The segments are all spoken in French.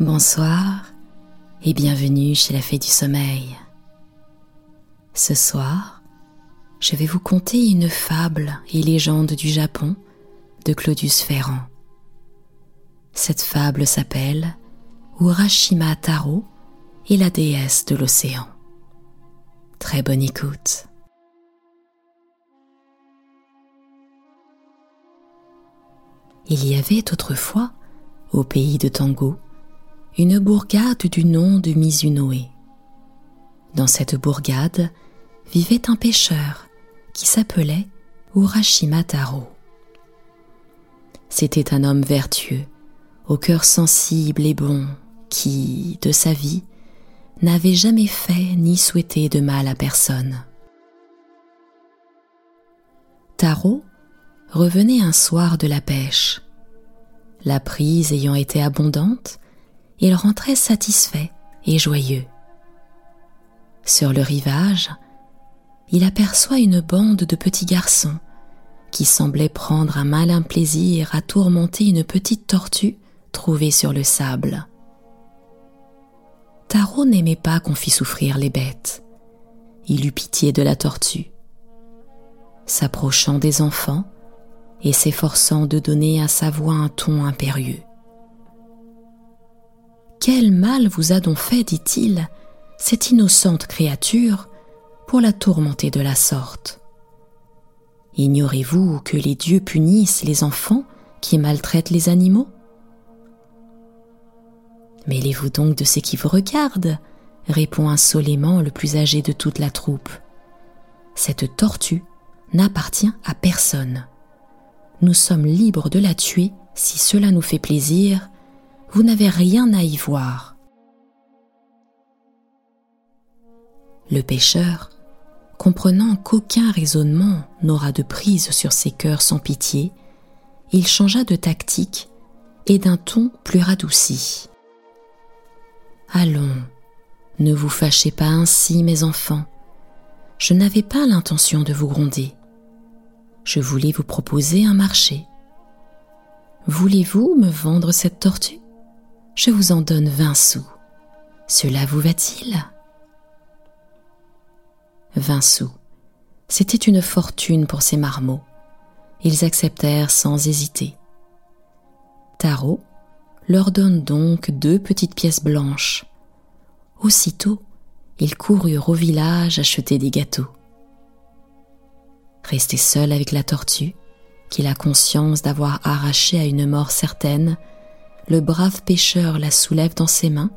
Bonsoir et bienvenue chez la Fée du Sommeil. Ce soir, je vais vous conter une fable et légende du Japon de Claudius Ferrand. Cette fable s'appelle Urashima Taro et la déesse de l'océan. Très bonne écoute. Il y avait autrefois, au pays de Tango, une bourgade du nom de Mizunoe. Dans cette bourgade vivait un pêcheur qui s'appelait Urashima Taro. C'était un homme vertueux, au cœur sensible et bon, qui, de sa vie, n'avait jamais fait ni souhaité de mal à personne. Taro revenait un soir de la pêche. La prise ayant été abondante, il rentrait satisfait et joyeux. Sur le rivage, il aperçoit une bande de petits garçons qui semblaient prendre un malin plaisir à tourmenter une petite tortue trouvée sur le sable. Taro n'aimait pas qu'on fît souffrir les bêtes. Il eut pitié de la tortue. S'approchant des enfants et s'efforçant de donner à sa voix un ton impérieux. Quel mal vous a donc fait, dit-il, cette innocente créature, pour la tourmenter de la sorte? Ignorez-vous que les dieux punissent les enfants qui maltraitent les animaux? Mêlez-vous donc de ce qui vous regarde, répond insolément le plus âgé de toute la troupe. Cette tortue n'appartient à personne. Nous sommes libres de la tuer si cela nous fait plaisir vous n'avez rien à y voir. Le pêcheur, comprenant qu'aucun raisonnement n'aura de prise sur ses cœurs sans pitié, il changea de tactique et d'un ton plus radouci. Allons, ne vous fâchez pas ainsi, mes enfants. Je n'avais pas l'intention de vous gronder. Je voulais vous proposer un marché. Voulez-vous me vendre cette tortue? Je vous en donne vingt sous. Cela vous va-t-il? Vingt sous. C'était une fortune pour ces marmots. Ils acceptèrent sans hésiter. Tarot leur donne donc deux petites pièces blanches. Aussitôt, ils coururent au village acheter des gâteaux. Resté seul avec la tortue, qu'il a conscience d'avoir arraché à une mort certaine, le brave pêcheur la soulève dans ses mains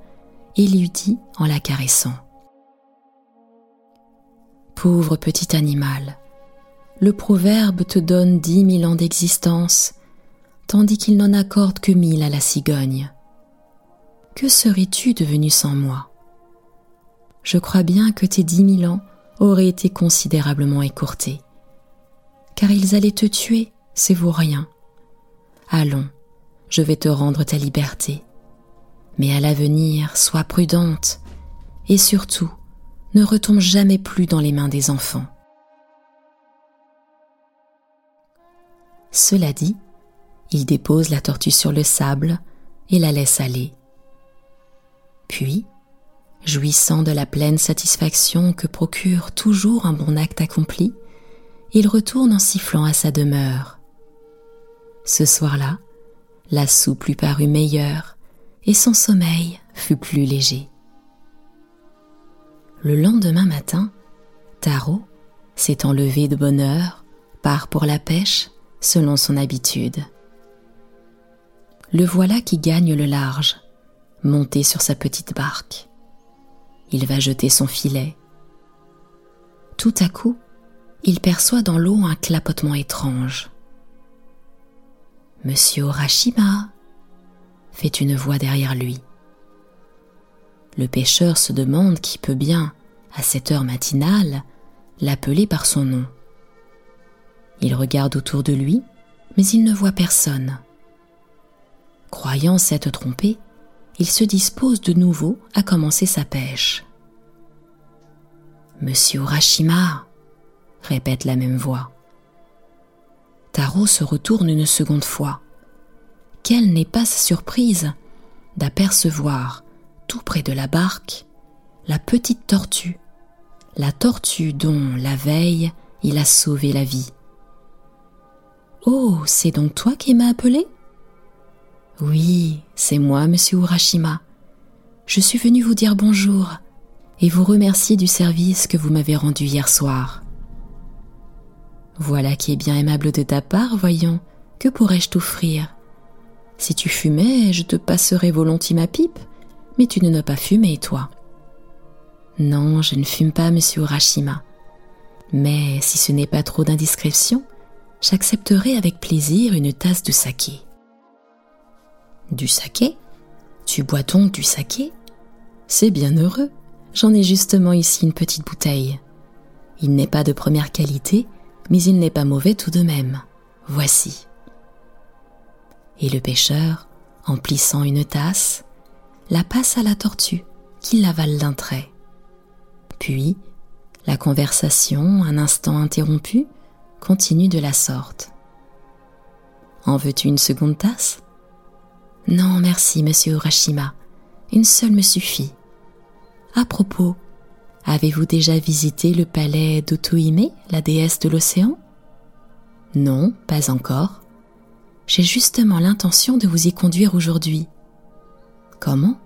et lui dit en la caressant. Pauvre petit animal, le proverbe te donne dix mille ans d'existence, tandis qu'il n'en accorde que mille à la cigogne. Que serais-tu devenu sans moi? Je crois bien que tes dix mille ans auraient été considérablement écourtés, car ils allaient te tuer, c'est vous rien. Allons, je vais te rendre ta liberté. Mais à l'avenir, sois prudente et surtout, ne retombe jamais plus dans les mains des enfants. Cela dit, il dépose la tortue sur le sable et la laisse aller. Puis, jouissant de la pleine satisfaction que procure toujours un bon acte accompli, il retourne en sifflant à sa demeure. Ce soir-là, la soupe lui parut meilleure et son sommeil fut plus léger. Le lendemain matin, Taro, s'étant levé de bonne heure, part pour la pêche selon son habitude. Le voilà qui gagne le large, monté sur sa petite barque. Il va jeter son filet. Tout à coup, il perçoit dans l'eau un clapotement étrange. Monsieur Orashima fait une voix derrière lui. Le pêcheur se demande qui peut bien, à cette heure matinale, l'appeler par son nom. Il regarde autour de lui, mais il ne voit personne. Croyant s'être trompé, il se dispose de nouveau à commencer sa pêche. Monsieur Orashima, répète la même voix. Taro se retourne une seconde fois. Quelle n'est pas sa surprise d'apercevoir, tout près de la barque, la petite tortue, la tortue dont, la veille, il a sauvé la vie. Oh, c'est donc toi qui m'as appelé? Oui, c'est moi, monsieur Urashima. Je suis venu vous dire bonjour et vous remercier du service que vous m'avez rendu hier soir. Voilà qui est bien aimable de ta part, voyons. Que pourrais-je t'offrir? Si tu fumais, je te passerais volontiers ma pipe, mais tu ne dois pas fumer, toi. Non, je ne fume pas, monsieur Urashima. Mais si ce n'est pas trop d'indiscrétion, j'accepterai avec plaisir une tasse de saké. Du saké? Tu bois donc du saké? C'est bien heureux. J'en ai justement ici une petite bouteille. Il n'est pas de première qualité, mais il n'est pas mauvais tout de même. Voici. Et le pêcheur, en plissant une tasse, la passe à la tortue, qui l'avale d'un trait. Puis, la conversation, un instant interrompue, continue de la sorte. En veux-tu une seconde tasse? Non, merci, monsieur Urashima. Une seule me suffit. À propos, avez-vous déjà visité le palais d'Otohime, la déesse de l'océan? Non, pas encore. J'ai justement l'intention de vous y conduire aujourd'hui. Comment?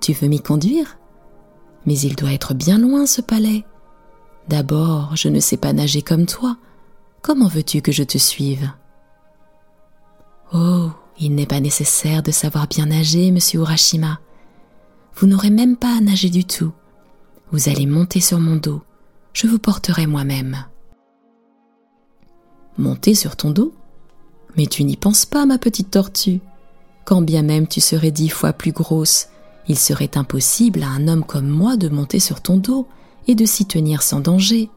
Tu veux m'y conduire? Mais il doit être bien loin ce palais. D'abord, je ne sais pas nager comme toi. Comment veux-tu que je te suive? Oh, il n'est pas nécessaire de savoir bien nager, monsieur Urashima. Vous n'aurez même pas à nager du tout. Vous allez monter sur mon dos. Je vous porterai moi-même. Monter sur ton dos? Mais tu n'y penses pas, ma petite tortue. Quand bien même tu serais dix fois plus grosse, il serait impossible à un homme comme moi de monter sur ton dos et de s'y tenir sans danger.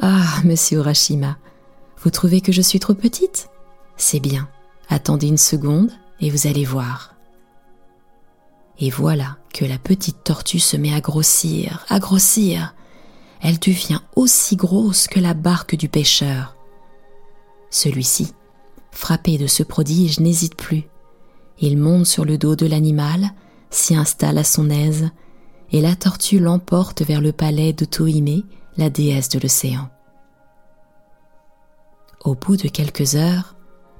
Ah, monsieur Urashima, vous trouvez que je suis trop petite? C'est bien. Attendez une seconde et vous allez voir. Et voilà que la petite tortue se met à grossir, à grossir. Elle devient aussi grosse que la barque du pêcheur. Celui-ci, frappé de ce prodige, n'hésite plus. Il monte sur le dos de l'animal, s'y installe à son aise, et la tortue l'emporte vers le palais de Tohime, la déesse de l'océan. Au bout de quelques heures,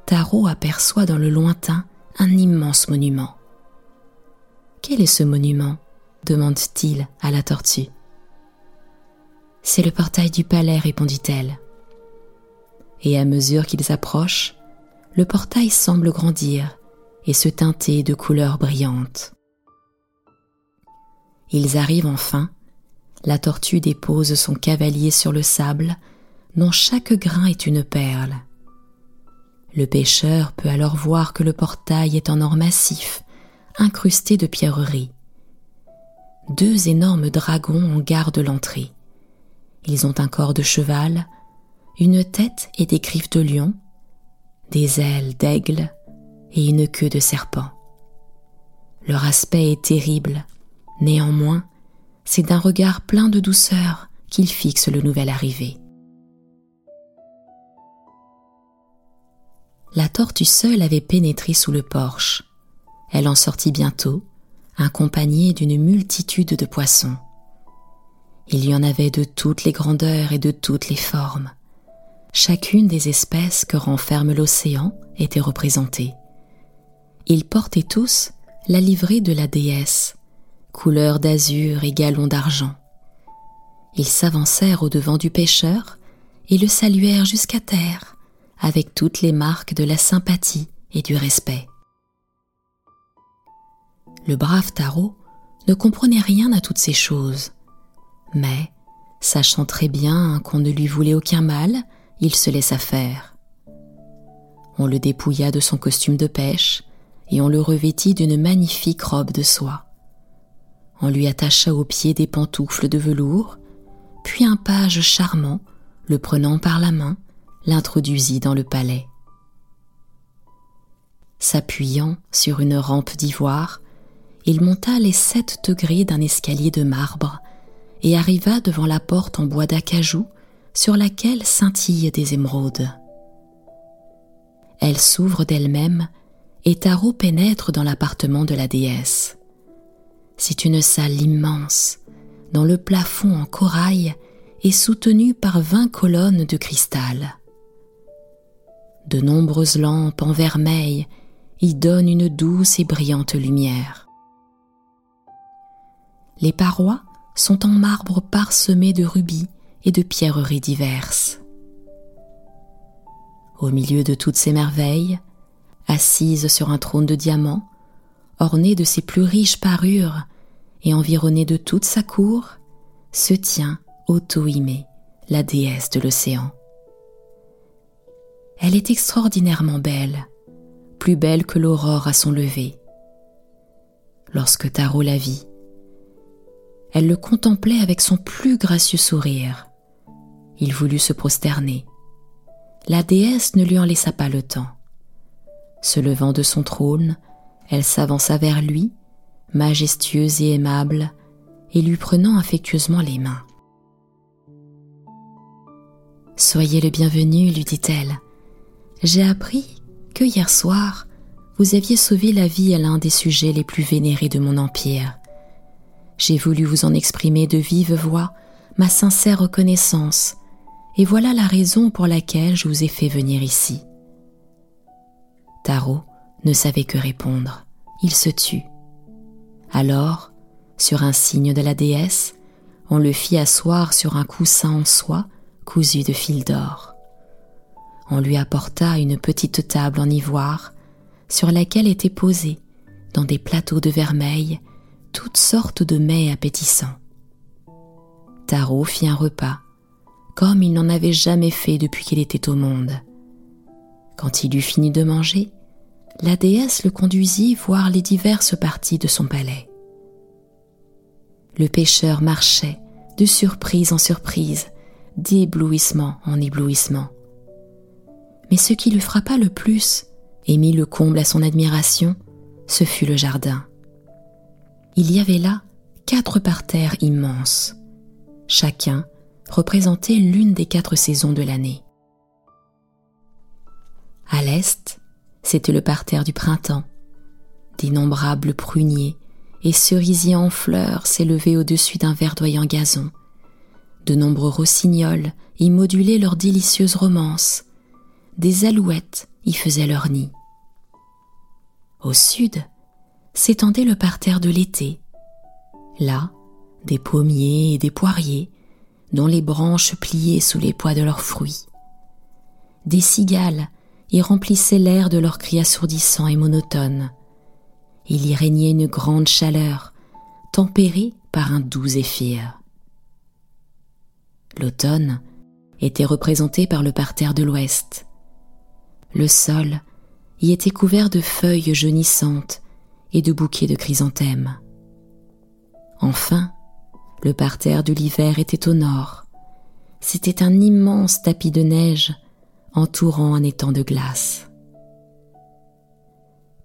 Taro aperçoit dans le lointain un immense monument. Quel est ce monument demande-t-il à la tortue. C'est le portail du palais, répondit-elle. Et à mesure qu'ils approchent, le portail semble grandir et se teinter de couleurs brillantes. Ils arrivent enfin, la tortue dépose son cavalier sur le sable, dont chaque grain est une perle. Le pêcheur peut alors voir que le portail est en or massif, incrusté de pierreries. Deux énormes dragons en gardent l'entrée. Ils ont un corps de cheval, une tête et des griffes de lion, des ailes d'aigle et une queue de serpent. Leur aspect est terrible, néanmoins, c'est d'un regard plein de douceur qu'ils fixent le nouvel arrivé. La tortue seule avait pénétré sous le porche. Elle en sortit bientôt, accompagnée d'une multitude de poissons. Il y en avait de toutes les grandeurs et de toutes les formes. Chacune des espèces que renferme l'océan était représentée. Ils portaient tous la livrée de la déesse, couleur d'azur et galon d'argent. Ils s'avancèrent au-devant du pêcheur et le saluèrent jusqu'à terre, avec toutes les marques de la sympathie et du respect. Le brave Tarot ne comprenait rien à toutes ces choses, mais, sachant très bien qu'on ne lui voulait aucun mal, il se laissa faire. On le dépouilla de son costume de pêche et on le revêtit d'une magnifique robe de soie. On lui attacha aux pieds des pantoufles de velours, puis un page charmant, le prenant par la main, l'introduisit dans le palais. S'appuyant sur une rampe d'ivoire, il monta les sept degrés d'un escalier de marbre et arriva devant la porte en bois d'acajou sur laquelle scintillent des émeraudes. Elle s'ouvre d'elle-même et Taro pénètre dans l'appartement de la déesse. C'est une salle immense, dont le plafond en corail est soutenu par vingt colonnes de cristal. De nombreuses lampes en vermeil y donnent une douce et brillante lumière. Les parois sont en marbre parsemé de rubis et de pierreries diverses. Au milieu de toutes ces merveilles, assise sur un trône de diamants, orné de ses plus riches parures et environnée de toute sa cour, se tient Otohime, la déesse de l'océan. Elle est extraordinairement belle, plus belle que l'aurore à son lever. Lorsque Taro la vit, elle le contemplait avec son plus gracieux sourire. Il voulut se prosterner. La déesse ne lui en laissa pas le temps. Se levant de son trône, elle s'avança vers lui, majestueuse et aimable, et lui prenant affectueusement les mains. Soyez le bienvenu, lui dit-elle. J'ai appris que hier soir, vous aviez sauvé la vie à l'un des sujets les plus vénérés de mon empire. J'ai voulu vous en exprimer de vive voix ma sincère reconnaissance, et voilà la raison pour laquelle je vous ai fait venir ici. Taro ne savait que répondre. Il se tut. Alors, sur un signe de la déesse, on le fit asseoir sur un coussin en soie cousu de fil d'or. On lui apporta une petite table en ivoire sur laquelle étaient posés, dans des plateaux de vermeil, toutes sortes de mets appétissants. Tarot fit un repas, comme il n'en avait jamais fait depuis qu'il était au monde. Quand il eut fini de manger, la déesse le conduisit voir les diverses parties de son palais. Le pêcheur marchait de surprise en surprise, d'éblouissement en éblouissement. Mais ce qui lui frappa le plus et mit le comble à son admiration, ce fut le jardin. Il y avait là quatre parterres immenses. Chacun représentait l'une des quatre saisons de l'année. À l'est, c'était le parterre du printemps. D'innombrables pruniers et cerisiers en fleurs s'élevaient au-dessus d'un verdoyant gazon. De nombreux rossignols y modulaient leurs délicieuses romances. Des alouettes y faisaient leur nid. Au sud s'étendait le parterre de l'été. Là, des pommiers et des poiriers, dont les branches pliaient sous les poids de leurs fruits. Des cigales y remplissaient l'air de leurs cris assourdissants et monotones. Il y régnait une grande chaleur, tempérée par un doux zéphyr. L'automne était représenté par le parterre de l'ouest. Le sol y était couvert de feuilles jaunissantes et de bouquets de chrysanthèmes. Enfin, le parterre de l'hiver était au nord. C'était un immense tapis de neige entourant un étang de glace.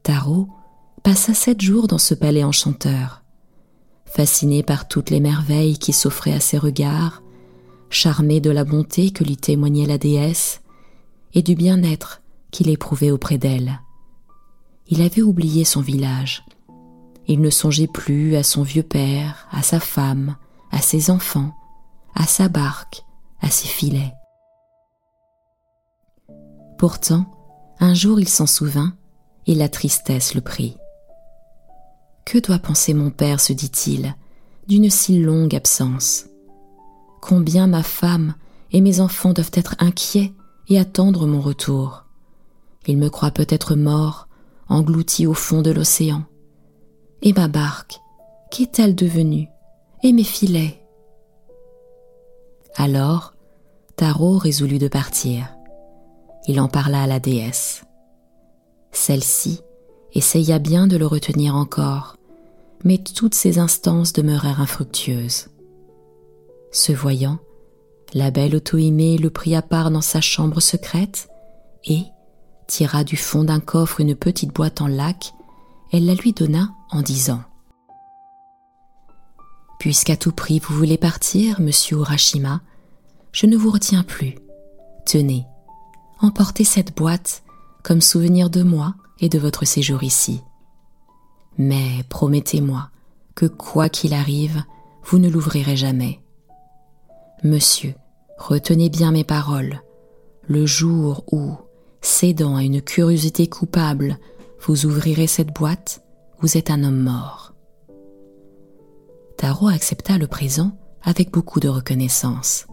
Taro passa sept jours dans ce palais enchanteur, fasciné par toutes les merveilles qui s'offraient à ses regards, charmé de la bonté que lui témoignait la déesse et du bien-être qu'il éprouvait auprès d'elle. Il avait oublié son village. Il ne songeait plus à son vieux père, à sa femme, à ses enfants, à sa barque, à ses filets. Pourtant, un jour il s'en souvint, et la tristesse le prit. Que doit penser mon père, se dit-il, d'une si longue absence Combien ma femme et mes enfants doivent être inquiets et attendre mon retour. Ils me croient peut-être mort, englouti au fond de l'océan. Et ma barque, qu'est-elle devenue? Et mes filets? Alors, Tarot résolut de partir il en parla à la déesse. Celle-ci essaya bien de le retenir encore, mais toutes ses instances demeurèrent infructueuses. Se voyant, la belle Otohime le prit à part dans sa chambre secrète et tira du fond d'un coffre une petite boîte en lac. Elle la lui donna en disant Puisqu'à tout prix vous voulez partir, monsieur Urashima, je ne vous retiens plus. Tenez, emportez cette boîte comme souvenir de moi et de votre séjour ici. Mais promettez-moi que quoi qu'il arrive, vous ne l'ouvrirez jamais. Monsieur, retenez bien mes paroles. Le jour où, cédant à une curiosité coupable, vous ouvrirez cette boîte, vous êtes un homme mort. Tarot accepta le présent avec beaucoup de reconnaissance.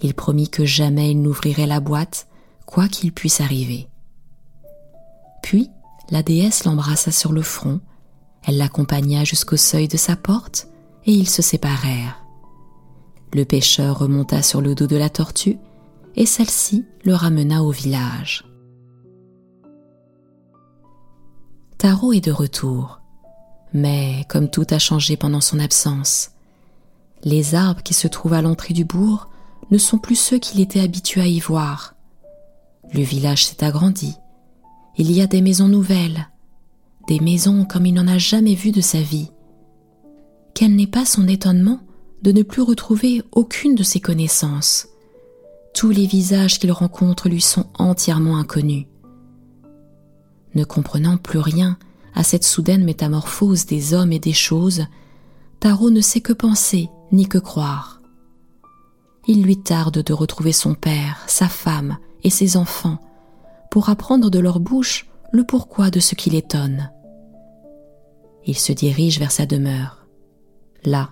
Il promit que jamais il n'ouvrirait la boîte, quoi qu'il puisse arriver. Puis, la déesse l'embrassa sur le front, elle l'accompagna jusqu'au seuil de sa porte, et ils se séparèrent. Le pêcheur remonta sur le dos de la tortue, et celle-ci le ramena au village. Tarot est de retour, mais comme tout a changé pendant son absence, les arbres qui se trouvent à l'entrée du bourg ne sont plus ceux qu'il était habitué à y voir. Le village s'est agrandi. Il y a des maisons nouvelles, des maisons comme il n'en a jamais vu de sa vie. Quel n'est pas son étonnement de ne plus retrouver aucune de ses connaissances? Tous les visages qu'il rencontre lui sont entièrement inconnus. Ne comprenant plus rien à cette soudaine métamorphose des hommes et des choses, Tarot ne sait que penser ni que croire. Il lui tarde de retrouver son père, sa femme et ses enfants pour apprendre de leur bouche le pourquoi de ce qui l'étonne. Il se dirige vers sa demeure. Là,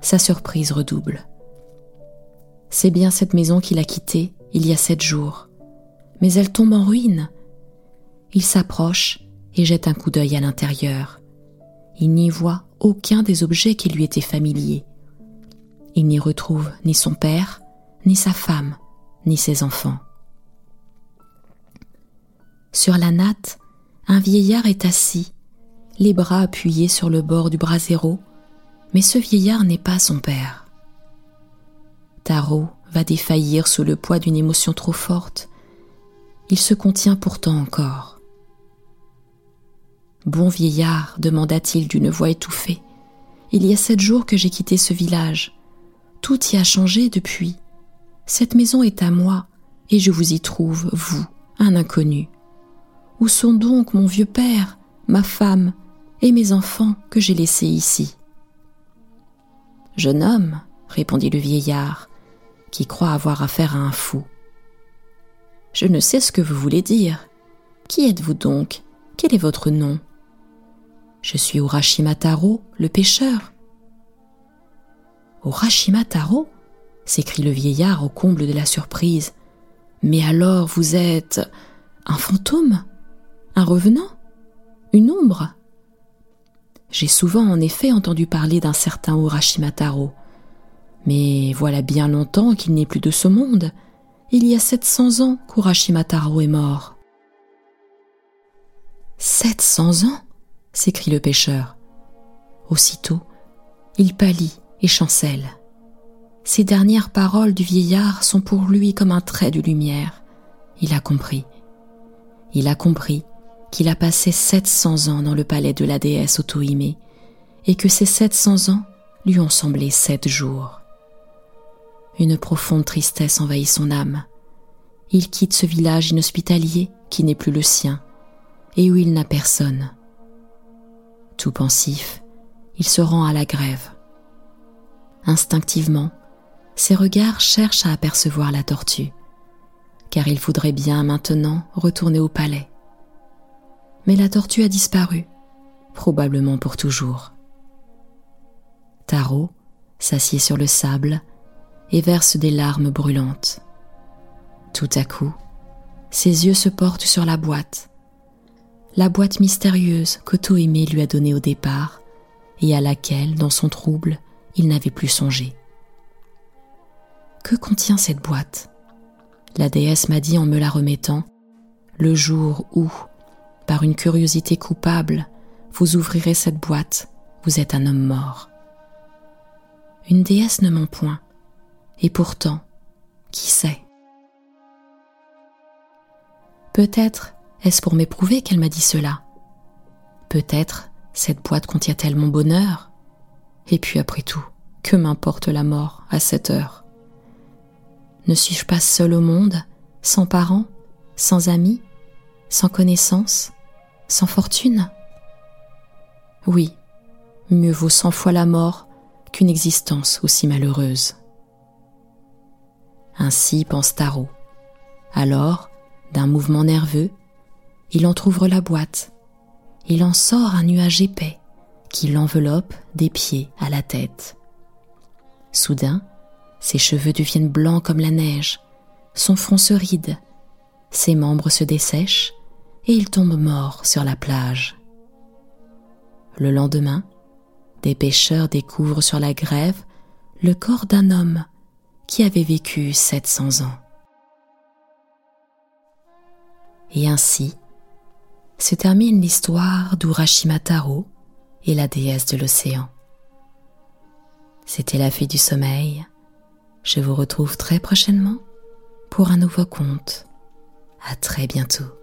sa surprise redouble. C'est bien cette maison qu'il a quittée il y a sept jours, mais elle tombe en ruine. Il s'approche et jette un coup d'œil à l'intérieur. Il n'y voit aucun des objets qui lui étaient familiers. Il n'y retrouve ni son père, ni sa femme, ni ses enfants. Sur la natte, un vieillard est assis, les bras appuyés sur le bord du brasero, mais ce vieillard n'est pas son père. Tarot va défaillir sous le poids d'une émotion trop forte. Il se contient pourtant encore. Bon vieillard, demanda-t-il d'une voix étouffée, il y a sept jours que j'ai quitté ce village. Tout y a changé depuis. Cette maison est à moi, et je vous y trouve, vous, un inconnu. Où sont donc mon vieux père, ma femme et mes enfants que j'ai laissés ici? Jeune homme, répondit le vieillard, qui croit avoir affaire à un fou. Je ne sais ce que vous voulez dire. Qui êtes-vous donc? Quel est votre nom? Je suis Urashima Taro, le pêcheur. Urashima Taro? s'écrie le vieillard au comble de la surprise. Mais alors vous êtes un fantôme? Un revenant? Une ombre? J'ai souvent en effet entendu parler d'un certain Urashima Taro, mais voilà bien longtemps qu'il n'est plus de ce monde. Il y a 700 ans qu'Urashima Taro est mort. 700 ans? S'écrie le pêcheur. Aussitôt, il pâlit et chancelle. Ces dernières paroles du vieillard sont pour lui comme un trait de lumière. Il a compris. Il a compris qu'il a passé 700 ans dans le palais de la déesse Otohime et que ces 700 ans lui ont semblé sept jours. Une profonde tristesse envahit son âme. Il quitte ce village inhospitalier qui n'est plus le sien et où il n'a personne. Tout pensif, il se rend à la grève. Instinctivement, ses regards cherchent à apercevoir la tortue, car il voudrait bien maintenant retourner au palais. Mais la tortue a disparu, probablement pour toujours. Tarot s'assied sur le sable et verse des larmes brûlantes. Tout à coup, ses yeux se portent sur la boîte, la boîte mystérieuse qu'Auto-Aimé lui a donnée au départ et à laquelle, dans son trouble, il n'avait plus songé. Que contient cette boîte? La déesse m'a dit en me la remettant, le jour où, par une curiosité coupable, vous ouvrirez cette boîte, vous êtes un homme mort. Une déesse ne ment point, et pourtant, qui sait? Peut-être est-ce pour m'éprouver qu'elle m'a dit cela? Peut-être cette boîte contient-elle mon bonheur? Et puis après tout, que m'importe la mort à cette heure? Ne suis-je pas seule au monde, sans parents, sans amis, sans connaissances sans fortune? Oui, mieux vaut cent fois la mort qu'une existence aussi malheureuse. Ainsi pense Tarot. Alors, d'un mouvement nerveux, il entr'ouvre la boîte. Il en sort un nuage épais qui l'enveloppe des pieds à la tête. Soudain, ses cheveux deviennent blancs comme la neige, son front se ride, ses membres se dessèchent et il tombe mort sur la plage. Le lendemain, des pêcheurs découvrent sur la grève le corps d'un homme qui avait vécu 700 ans. Et ainsi se termine l'histoire d'Urashima Taro et la déesse de l'océan. C'était la fille du sommeil. Je vous retrouve très prochainement pour un nouveau conte. À très bientôt.